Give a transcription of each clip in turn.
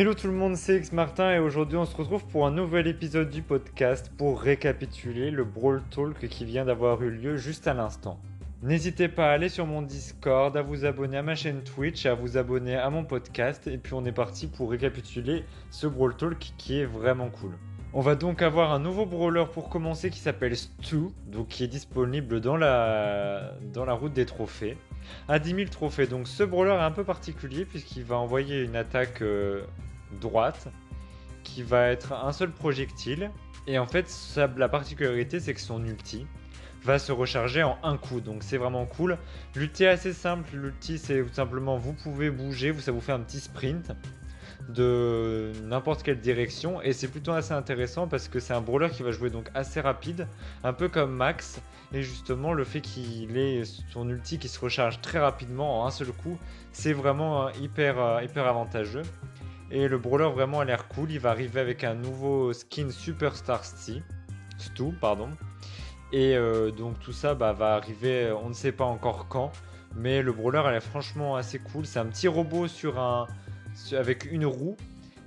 Hello tout le monde, c'est X Martin et aujourd'hui on se retrouve pour un nouvel épisode du podcast pour récapituler le Brawl Talk qui vient d'avoir eu lieu juste à l'instant. N'hésitez pas à aller sur mon Discord, à vous abonner à ma chaîne Twitch, à vous abonner à mon podcast et puis on est parti pour récapituler ce Brawl Talk qui est vraiment cool. On va donc avoir un nouveau brawler pour commencer qui s'appelle Stu, donc qui est disponible dans la, dans la route des trophées. À 10 000 trophées, donc ce brawler est un peu particulier puisqu'il va envoyer une attaque euh, droite qui va être un seul projectile. Et en fait, la particularité c'est que son ulti va se recharger en un coup, donc c'est vraiment cool. L'ulti est assez simple, l'ulti c'est tout simplement vous pouvez bouger, ça vous fait un petit sprint de n'importe quelle direction et c'est plutôt assez intéressant parce que c'est un brawler qui va jouer donc assez rapide, un peu comme Max et justement le fait qu'il ait son ulti qui se recharge très rapidement en un seul coup, c'est vraiment euh, hyper, euh, hyper avantageux. Et le brawler vraiment a l'air cool, il va arriver avec un nouveau skin Superstar Stu, pardon. Et euh, donc tout ça bah, va arriver, on ne sait pas encore quand, mais le brawler elle est franchement assez cool. C'est un petit robot sur un, avec une roue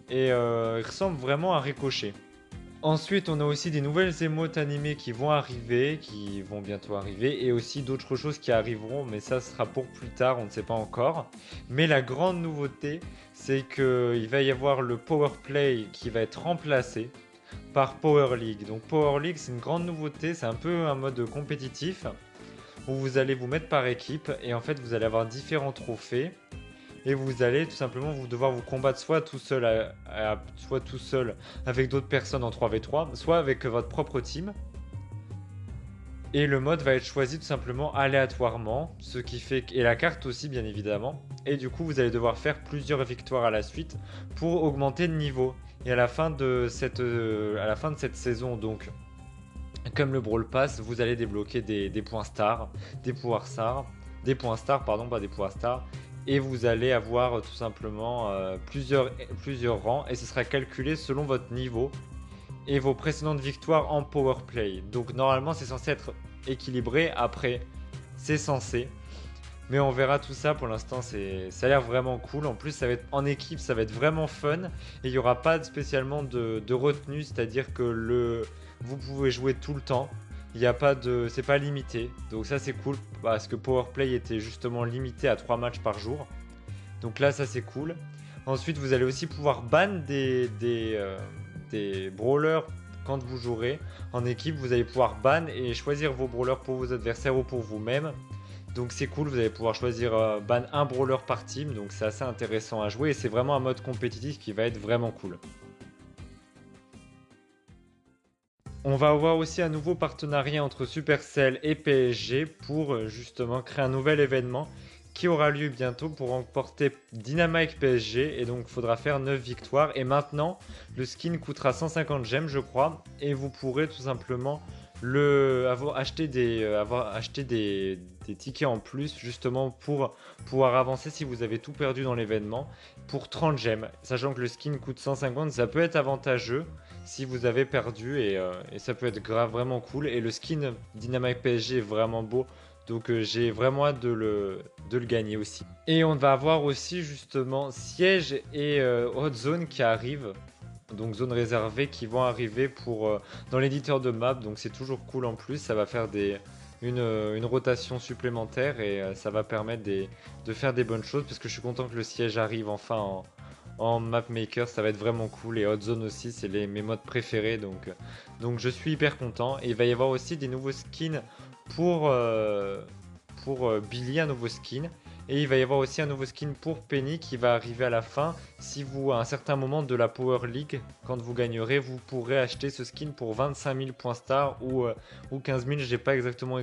et euh, il ressemble vraiment à Ricochet. Ensuite, on a aussi des nouvelles émotes animées qui vont arriver, qui vont bientôt arriver, et aussi d'autres choses qui arriveront, mais ça sera pour plus tard, on ne sait pas encore. Mais la grande nouveauté, c'est qu'il va y avoir le Power Play qui va être remplacé par Power League. Donc Power League, c'est une grande nouveauté, c'est un peu un mode compétitif où vous allez vous mettre par équipe et en fait vous allez avoir différents trophées et vous allez tout simplement vous devoir vous combattre soit tout seul, soit tout seul avec d'autres personnes en 3v3, soit avec votre propre team. Et le mode va être choisi tout simplement aléatoirement, ce qui fait et la carte aussi bien évidemment. Et du coup, vous allez devoir faire plusieurs victoires à la suite pour augmenter de niveau. Et à la fin de cette, euh, à la fin de cette saison, donc comme le Brawl Pass, vous allez débloquer des, des points stars, des pouvoirs stars, des points stars, pardon, pas des pouvoirs stars, et vous allez avoir euh, tout simplement euh, plusieurs, rangs et ce sera calculé selon votre niveau et vos précédentes victoires en power play. Donc normalement c'est censé être équilibré, après c'est censé. Mais on verra tout ça pour l'instant, ça a l'air vraiment cool. En plus, ça va être en équipe, ça va être vraiment fun. Et il n'y aura pas spécialement de, retenue, c'est-à-dire que vous pouvez jouer tout le temps. Il n'y a pas de. C'est pas limité. Donc ça c'est cool parce que Powerplay était justement limité à 3 matchs par jour. Donc là ça c'est cool. Ensuite vous allez aussi pouvoir ban des, des, euh, des brawlers quand vous jouerez en équipe. Vous allez pouvoir ban et choisir vos brawlers pour vos adversaires ou pour vous-même. Donc c'est cool, vous allez pouvoir choisir euh, ban un brawler par team, donc c'est assez intéressant à jouer et c'est vraiment un mode compétitif qui va être vraiment cool. On va avoir aussi un nouveau partenariat entre Supercell et PSG pour euh, justement créer un nouvel événement qui aura lieu bientôt pour remporter Dynamite PSG et donc faudra faire 9 victoires. Et maintenant le skin coûtera 150 gemmes je crois. Et vous pourrez tout simplement le, avoir acheté des, euh, des, tickets en plus justement pour pouvoir avancer si vous avez tout perdu dans l'événement pour 30 gemmes sachant que le skin coûte 150 ça peut être avantageux si vous avez perdu euh, et, ça peut être grave vraiment cool. Et le skin Dynamite PSG est vraiment beau. Donc euh, j'ai vraiment hâte de le, gagner aussi. Et on va avoir aussi justement Siège et Hot Zone qui arrivent. Donc zone réservée qui vont arriver pour dans l'éditeur de map. Donc c'est toujours cool en plus. Ça va faire des, une, une rotation supplémentaire et ça va permettre de faire des bonnes choses. Parce que je suis content que le siège arrive enfin en, map maker, ça va être vraiment cool. Et Hot Zone aussi, c'est mes modes préférés, donc, je suis hyper content. Et il va y avoir aussi des nouveaux skins pour, euh, pour euh, Billy, un nouveau skin. Et il va y avoir aussi un nouveau skin pour Penny qui va arriver à la fin. Si vous, à un certain moment de la Power League, quand vous gagnerez, vous pourrez acheter ce skin pour 25 000 points star ou, euh, ou 15 000. J'ai pas exactement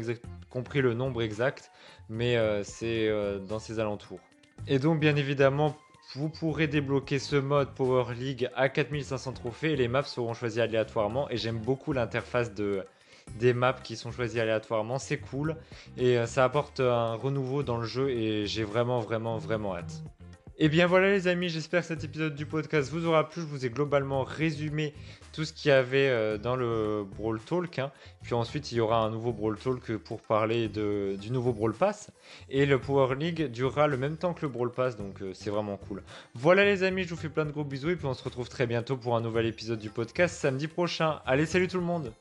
compris le nombre exact, mais c'est dans ces alentours. Et donc, bien évidemment, vous pourrez débloquer ce mode Power League à 4500 trophées et les maps seront choisies aléatoirement. Et j'aime beaucoup l'interface de, des maps qui sont choisies aléatoirement. C'est cool et euh, ça apporte un renouveau dans le jeu et j'ai vraiment, vraiment, vraiment hâte. Et bien voilà les amis, j'espère que cet épisode du podcast vous aura plu. Je vous ai globalement résumé tout ce qu'il y avait euh, dans le Brawl Talk. Hein. Puis ensuite, il y aura un nouveau Brawl Talk pour parler du nouveau Brawl Pass. Et le Power League durera le même temps que le Brawl Pass, donc euh, c'est vraiment cool. Voilà les amis, je vous fais plein de gros bisous et puis on se retrouve très bientôt pour un nouvel épisode du podcast samedi prochain. Allez, salut tout le monde